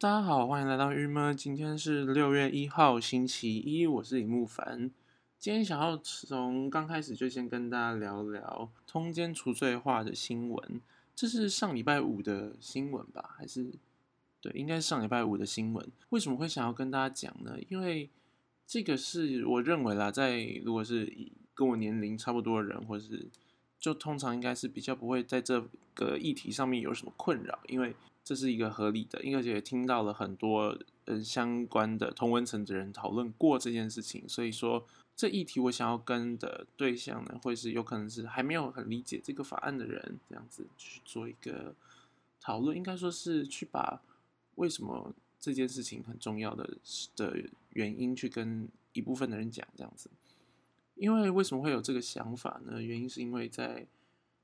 大家好，欢迎来到郁闷。今天是六月一号，星期一，我是李木凡。今天想要从刚开始就先跟大家聊聊通奸除罪化的新闻。这是上礼拜五的新闻吧？还是对，应该是上礼拜五的新闻。为什么会想要跟大家讲呢？因为这个是我认为啦，在如果是跟我年龄差不多的人，或者是就通常应该是比较不会在这个议题上面有什么困扰，因为。这是一个合理的，因为也听到了很多嗯相关的同温层的人讨论过这件事情，所以说这议题我想要跟的对象呢，会是有可能是还没有很理解这个法案的人，这样子去做一个讨论，应该说是去把为什么这件事情很重要的的原因去跟一部分的人讲，这样子。因为为什么会有这个想法呢？原因是因为在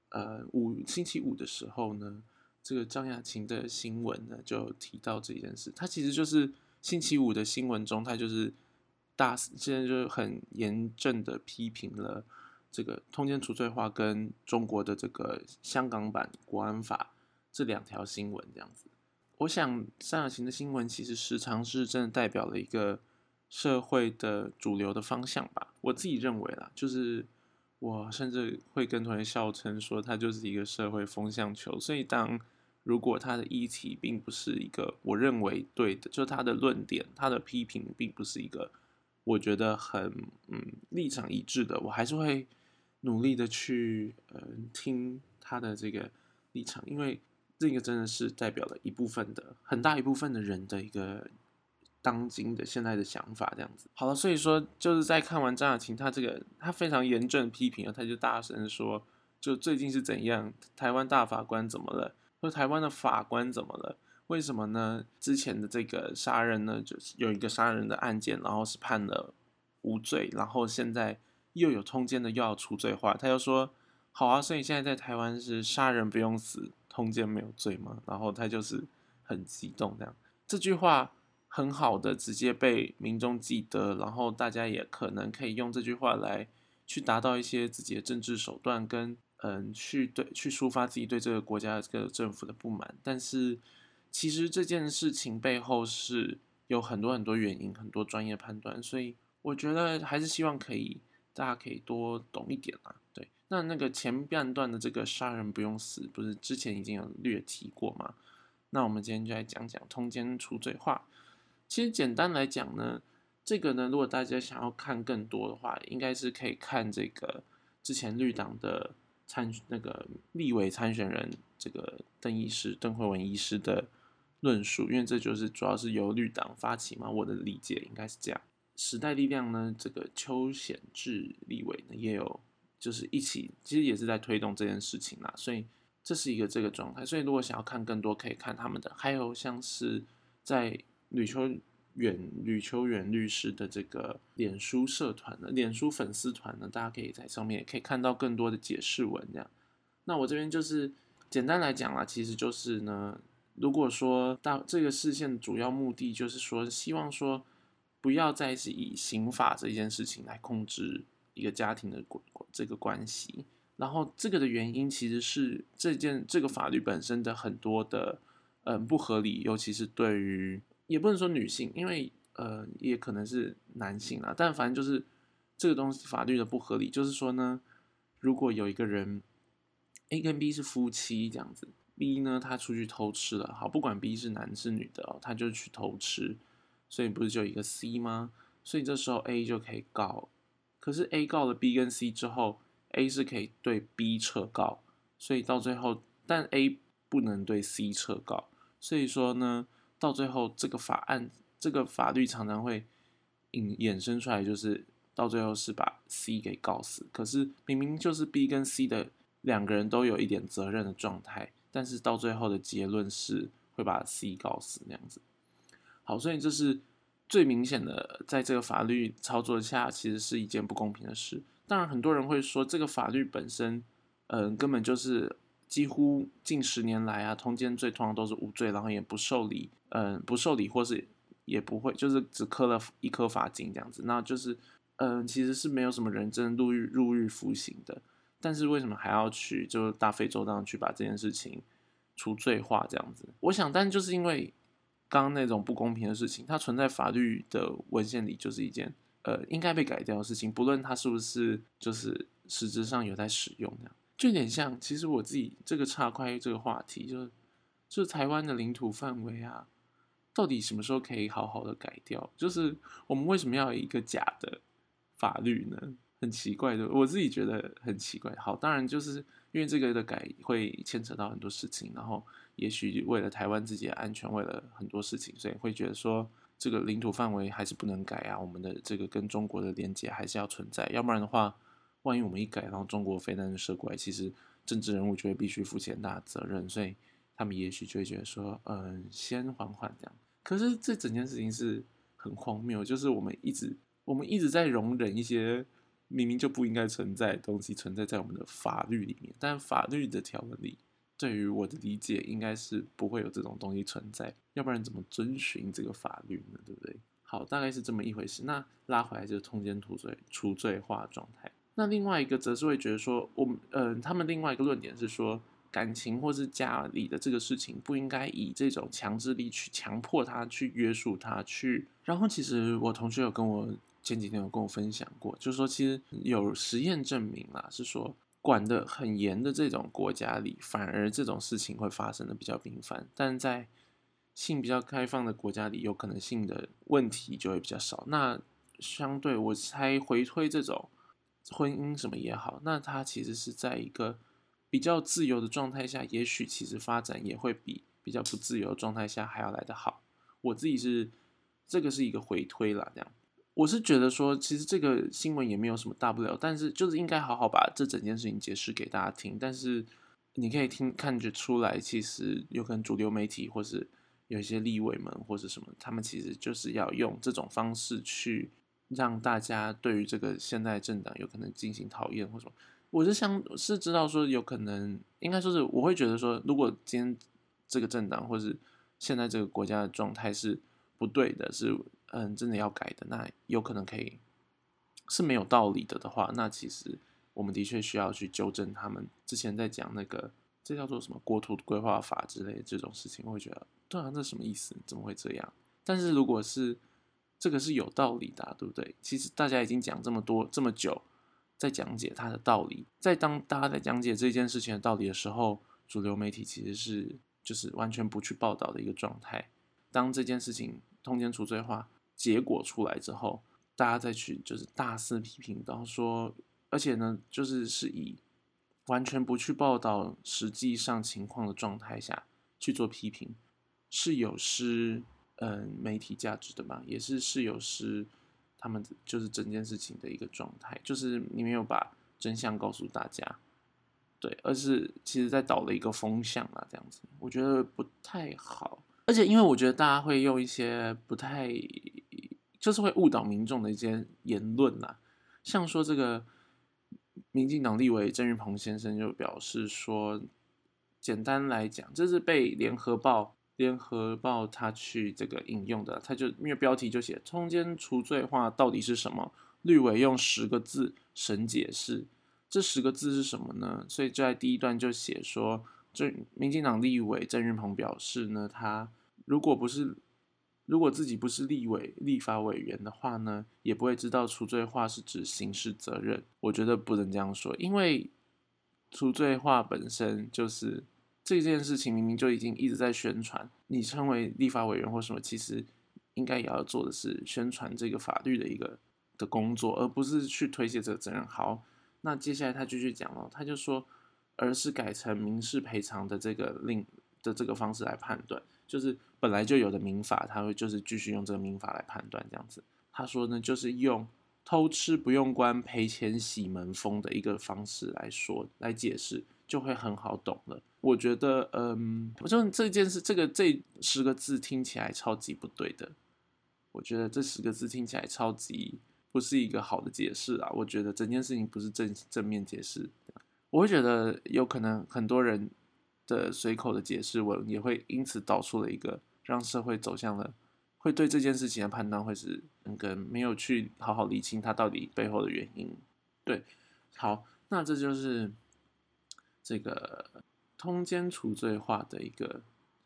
呃五星期五的时候呢。这个张雅琴的新闻呢，就提到这件事。他其实就是星期五的新闻中，他就是大现在就很严正的批评了这个通奸除罪化跟中国的这个香港版国安法这两条新闻这样子。我想张雅琴的新闻其实时常是真的代表了一个社会的主流的方向吧。我自己认为啦，就是我甚至会跟同学笑称说，他就是一个社会风向球。所以当如果他的议题并不是一个我认为对的，就他的论点、他的批评并不是一个我觉得很嗯立场一致的，我还是会努力的去呃听他的这个立场，因为这个真的是代表了一部分的很大一部分的人的一个当今的现在的想法这样子。好了，所以说就是在看完张雅琴他这个他非常严正批评了，他就大声说，就最近是怎样，台湾大法官怎么了？说台湾的法官怎么了？为什么呢？之前的这个杀人呢，就是有一个杀人的案件，然后是判了无罪，然后现在又有通奸的又要除罪化，他又说好啊，所以现在在台湾是杀人不用死，通奸没有罪吗？然后他就是很激动这样，这句话很好的直接被民众记得，然后大家也可能可以用这句话来去达到一些自己的政治手段跟。嗯，去对去抒发自己对这个国家、这个政府的不满，但是其实这件事情背后是有很多很多原因、很多专业判断，所以我觉得还是希望可以大家可以多懂一点啊。对，那那个前半段的这个杀人不用死，不是之前已经有略提过吗？那我们今天就来讲讲通奸除罪化。其实简单来讲呢，这个呢，如果大家想要看更多的话，应该是可以看这个之前绿党的。参那个立委参选人这个邓医师邓慧文医师的论述，因为这就是主要是由绿党发起嘛，我的理解应该是这样。时代力量呢，这个邱显志立委呢也有就是一起，其实也是在推动这件事情啦，所以这是一个这个状态。所以如果想要看更多，可以看他们的，还有像是在吕秋。远吕秋远律师的这个脸书社团呢，脸书粉丝团呢，大家可以在上面也可以看到更多的解释文这样。那我这边就是简单来讲啦，其实就是呢，如果说大这个事件主要目的就是说，希望说不要再是以刑法这件事情来控制一个家庭的这个关系。然后这个的原因其实是这件这个法律本身的很多的嗯不合理，尤其是对于。也不能说女性，因为呃，也可能是男性啊。但反正就是这个东西法律的不合理，就是说呢，如果有一个人 A 跟 B 是夫妻这样子，B 呢他出去偷吃了，好，不管 B 是男是女的哦，他就去偷吃，所以不是就一个 C 吗？所以这时候 A 就可以告，可是 A 告了 B 跟 C 之后，A 是可以对 B 撤告，所以到最后，但 A 不能对 C 撤告，所以说呢。到最后，这个法案、这个法律常常会引衍生出来，就是到最后是把 C 给告死。可是明明就是 B 跟 C 的两个人都有一点责任的状态，但是到最后的结论是会把 C 告死那样子。好，所以这是最明显的，在这个法律操作下，其实是一件不公平的事。当然，很多人会说，这个法律本身，嗯，根本就是几乎近十年来啊，通奸罪通常都是无罪，然后也不受理。嗯，不受理或是也不会，就是只磕了一颗罚金这样子，那就是嗯，其实是没有什么人真的入狱入狱服刑的。但是为什么还要去就是大费周章去把这件事情除罪化这样子？我想，但就是因为刚刚那种不公平的事情，它存在法律的文献里就是一件呃应该被改掉的事情，不论它是不是就是实质上有在使用这样，就有点像，其实我自己这个岔开这个话题，就是就是台湾的领土范围啊，到底什么时候可以好好的改掉？就是我们为什么要一个假的法律呢？很奇怪的，我自己觉得很奇怪。好，当然就是因为这个的改会牵扯到很多事情，然后。也许为了台湾自己的安全，为了很多事情，所以会觉得说这个领土范围还是不能改啊。我们的这个跟中国的连接还是要存在，要不然的话，万一我们一改，然后中国飞弹射过来，其实政治人物就会必须负起很大的责任，所以他们也许就会觉得说，嗯，先缓缓这样。可是这整件事情是很荒谬，就是我们一直我们一直在容忍一些明明就不应该存在的东西存在在我们的法律里面，但法律的条文里。对于我的理解，应该是不会有这种东西存在，要不然怎么遵循这个法律呢？对不对？好，大概是这么一回事。那拉回来就是通奸除罪除罪化状态。那另外一个则是会觉得说，我们嗯，他们另外一个论点是说，感情或是家里的这个事情不应该以这种强制力去强迫他去约束他去。然后其实我同学有跟我前几天有跟我分享过，就是说其实有实验证明啦，是说。管得很严的这种国家里，反而这种事情会发生的比较频繁；但在性比较开放的国家里，有可能性的问题就会比较少。那相对我猜回推这种婚姻什么也好，那它其实是在一个比较自由的状态下，也许其实发展也会比比较不自由的状态下还要来得好。我自己是这个是一个回推啦，这样。我是觉得说，其实这个新闻也没有什么大不了，但是就是应该好好把这整件事情解释给大家听。但是你可以听看着出来，其实有可能主流媒体或是有一些立委们或是什么，他们其实就是要用这种方式去让大家对于这个现代政党有可能进行讨厌或什么。我是想是知道说，有可能应该说是我会觉得说，如果今天这个政党或是现在这个国家的状态是不对的，是。嗯，真的要改的，那有可能可以是没有道理的的话，那其实我们的确需要去纠正他们之前在讲那个这叫做什么国土规划法之类这种事情，我会觉得对啊，这什么意思？怎么会这样？但是如果是这个是有道理的，对不对？其实大家已经讲这么多这么久，在讲解它的道理，在当大家在讲解这件事情的道理的时候，主流媒体其实是就是完全不去报道的一个状态。当这件事情通奸除罪化。结果出来之后，大家再去就是大肆批评，然后说，而且呢，就是是以完全不去报道实际上情况的状态下去做批评，是有失嗯媒体价值的嘛？也是是有失他们就是整件事情的一个状态，就是你没有把真相告诉大家，对，而是其实在导了一个风向啊，这样子，我觉得不太好。而且因为我觉得大家会用一些不太。就是会误导民众的一些言论呐，像说这个民进党立委郑云鹏先生就表示说，简单来讲，这是被联合报联合报他去这个引用的，他就因为标题就写“通奸除罪化到底是什么”，绿委用十个字神解释，这十个字是什么呢？所以就在第一段就写说，这民进党立委郑云鹏表示呢，他如果不是。如果自己不是立委、立法委员的话呢，也不会知道除罪化是指刑事责任。我觉得不能这样说，因为除罪化本身就是这件事情，明明就已经一直在宣传。你称为立法委员或什么，其实应该也要做的是宣传这个法律的一个的工作，而不是去推卸这个责任。好，那接下来他继续讲了，他就说，而是改成民事赔偿的这个令的这个方式来判断。就是本来就有的民法，他会就是继续用这个民法来判断这样子。他说呢，就是用偷吃不用关赔钱洗门风的一个方式来说来解释，就会很好懂了。我觉得，嗯，我觉得这件事，这个这十个字听起来超级不对的。我觉得这十个字听起来超级不是一个好的解释啊。我觉得整件事情不是正正面解释，我会觉得有可能很多人。的随口的解释文也会因此导出了一个让社会走向了会对这件事情的判断会是那个没有去好好理清它到底背后的原因。对，好，那这就是这个通奸除罪化的一个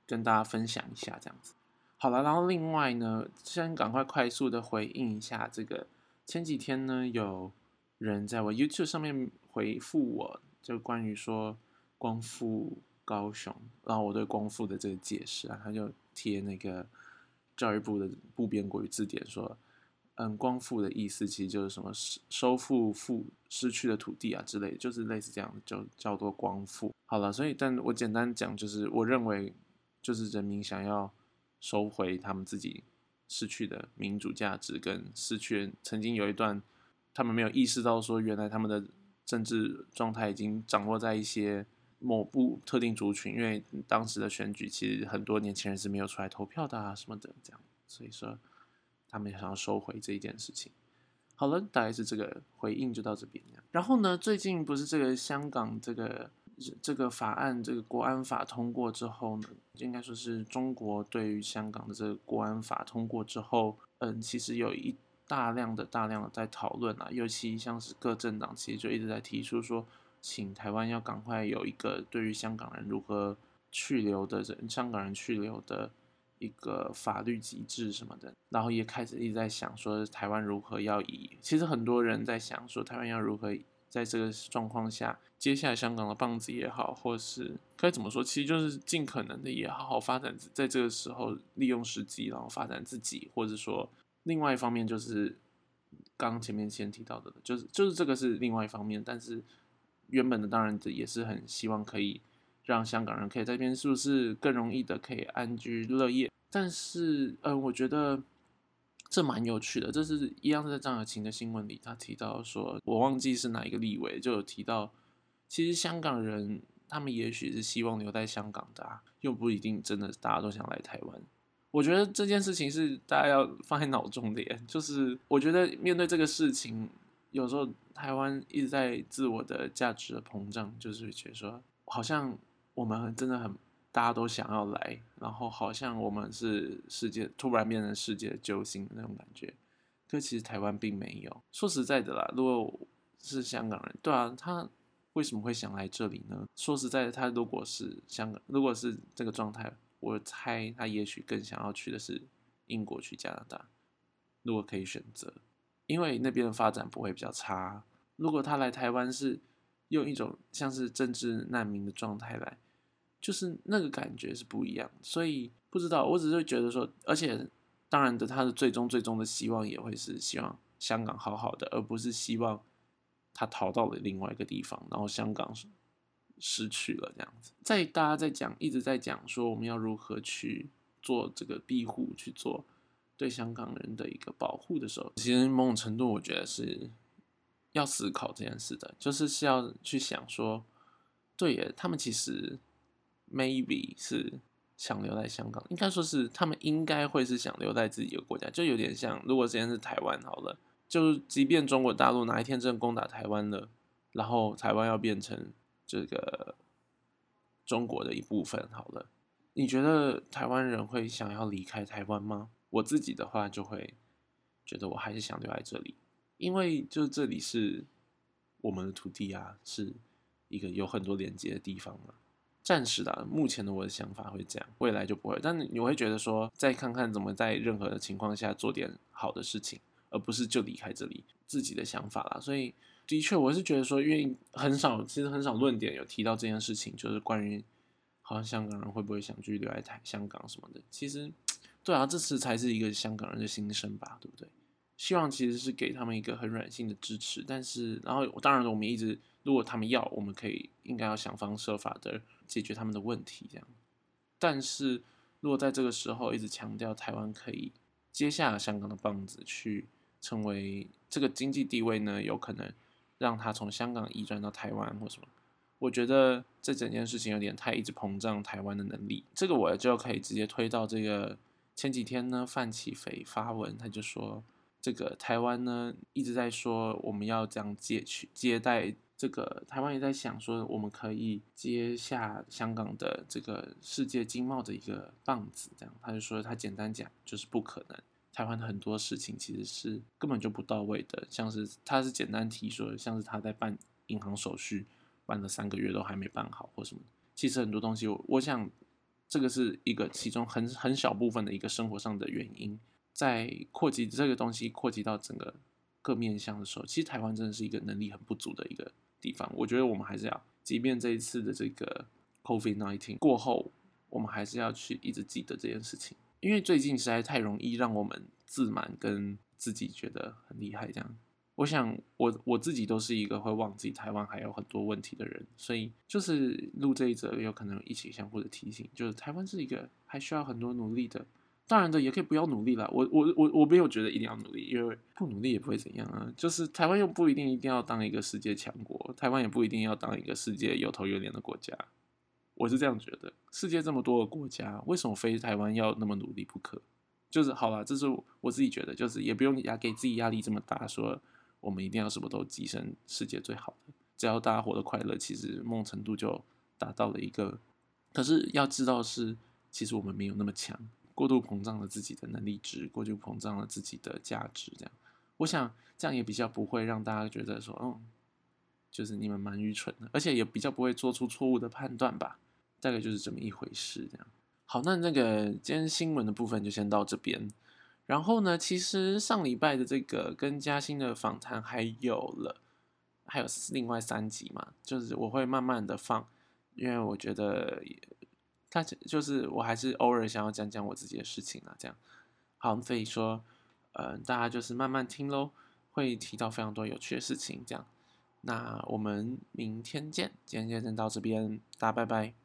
跟大家分享一下这样子。好了，然后另外呢，先赶快快速的回应一下这个。前几天呢，有人在我 YouTube 上面回复我，就关于说光复高雄，然后我对光复的这个解释啊，他就贴那个教育部的部编国语字典说，嗯，光复的意思其实就是什么收收复复失去的土地啊之类，就是类似这样，就叫做光复。好了，所以但我简单讲，就是我认为就是人民想要。收回他们自己失去的民主价值，跟失去曾经有一段他们没有意识到说，原来他们的政治状态已经掌握在一些某部特定族群，因为当时的选举其实很多年轻人是没有出来投票的啊什么的，这样，所以说他们想要收回这一件事情。好了，大概是这个回应就到这边。然后呢，最近不是这个香港这个。这个法案，这个国安法通过之后呢，应该说是中国对于香港的这个国安法通过之后，嗯，其实有一大量的、大量的在讨论啊，尤其像是各政党其实就一直在提出说，请台湾要赶快有一个对于香港人如何去留的人，香港人去留的一个法律机制什么的，然后也开始一直在想说，台湾如何要以，其实很多人在想说，台湾要如何。在这个状况下，接下来香港的棒子也好，或是该怎么说，其实就是尽可能的也好好发展，在这个时候利用时机，然后发展自己，或者说另外一方面就是刚前面先提到的，就是就是这个是另外一方面，但是原本的当然也是很希望可以让香港人可以在这边是不是更容易的可以安居乐业，但是嗯，我觉得。这蛮有趣的，这是一样是在张雅琴的新闻里，他提到说，我忘记是哪一个立委就有提到，其实香港人他们也许是希望留在香港的，啊，又不一定真的大家都想来台湾。我觉得这件事情是大家要放在脑中的，就是我觉得面对这个事情，有时候台湾一直在自我的价值的膨胀，就是觉得说，好像我们真的很。大家都想要来，然后好像我们是世界突然变成世界的救星那种感觉，可其实台湾并没有。说实在的啦，如果是香港人，对啊，他为什么会想来这里呢？说实在的，他如果是香港，如果是这个状态，我猜他也许更想要去的是英国去加拿大。如果可以选择，因为那边的发展不会比较差。如果他来台湾是用一种像是政治难民的状态来。就是那个感觉是不一样，所以不知道，我只是觉得说，而且当然的，他的最终最终的希望也会是希望香港好好的，而不是希望他逃到了另外一个地方，然后香港失去了这样子。在大家在讲，一直在讲说我们要如何去做这个庇护，去做对香港人的一个保护的时候，其实某种程度我觉得是要思考这件事的，就是是要去想说，对耶，他们其实。maybe 是想留在香港，应该说是他们应该会是想留在自己的国家，就有点像，如果今天是台湾好了，就即便中国大陆哪一天真的攻打台湾了，然后台湾要变成这个中国的一部分好了，你觉得台湾人会想要离开台湾吗？我自己的话就会觉得我还是想留在这里，因为就这里是我们的土地啊，是一个有很多连接的地方嘛。暂时的，目前的我的想法会这样，未来就不会。但你会觉得说，再看看怎么在任何的情况下做点好的事情，而不是就离开这里自己的想法啦。所以，的确，我是觉得说，因为很少，其实很少论点有提到这件事情，就是关于好像香港人会不会想去留在台香港什么的。其实，对啊，这次才是一个香港人的心声吧，对不对？希望其实是给他们一个很软性的支持，但是，然后当然我们一直，如果他们要，我们可以应该要想方设法的解决他们的问题，这样。但是如果在这个时候一直强调台湾可以接下香港的棒子，去成为这个经济地位呢，有可能让他从香港移转到台湾或什么，我觉得这整件事情有点太一直膨胀台湾的能力。这个我就可以直接推到这个前几天呢，范启飞发文，他就说。这个台湾呢一直在说我们要这样接去接待这个台湾也在想说我们可以接下香港的这个世界经贸的一个棒子，这样他就说他简单讲就是不可能，台湾很多事情其实是根本就不到位的，像是他是简单提说像是他在办银行手续办了三个月都还没办好或什么，其实很多东西我想这个是一个其中很很小部分的一个生活上的原因。在扩及这个东西扩及到整个各面向的时候，其实台湾真的是一个能力很不足的一个地方。我觉得我们还是要，即便这一次的这个 COVID-19 过后，我们还是要去一直记得这件事情，因为最近实在太容易让我们自满，跟自己觉得很厉害这样。我想，我我自己都是一个会忘记台湾还有很多问题的人，所以就是录这一则，有可能一起相互的提醒，就是台湾是一个还需要很多努力的。当然的，也可以不要努力了。我我我我没有觉得一定要努力，因为不努力也不会怎样啊。就是台湾又不一定一定要当一个世界强国，台湾也不一定要当一个世界有头有脸的国家。我是这样觉得，世界这么多的国家，为什么非台湾要那么努力不可？就是好了，这是我自己觉得，就是也不用压给自己压力这么大，说我们一定要什么都跻身世界最好的，只要大家活得快乐，其实梦程度就达到了一个。可是要知道是，其实我们没有那么强。过度膨胀了自己的能力值，过度膨胀了自己的价值，这样，我想这样也比较不会让大家觉得说，嗯，就是你们蛮愚蠢的，而且也比较不会做出错误的判断吧，大概就是这么一回事，这样。好，那那个今天新闻的部分就先到这边，然后呢，其实上礼拜的这个跟嘉欣的访谈还有了，还有另外三集嘛，就是我会慢慢的放，因为我觉得。他就是我还是偶尔想要讲讲我自己的事情啊，这样好，所以说，呃，大家就是慢慢听喽，会提到非常多有趣的事情，这样，那我们明天见，今天就先到这边，大家拜拜。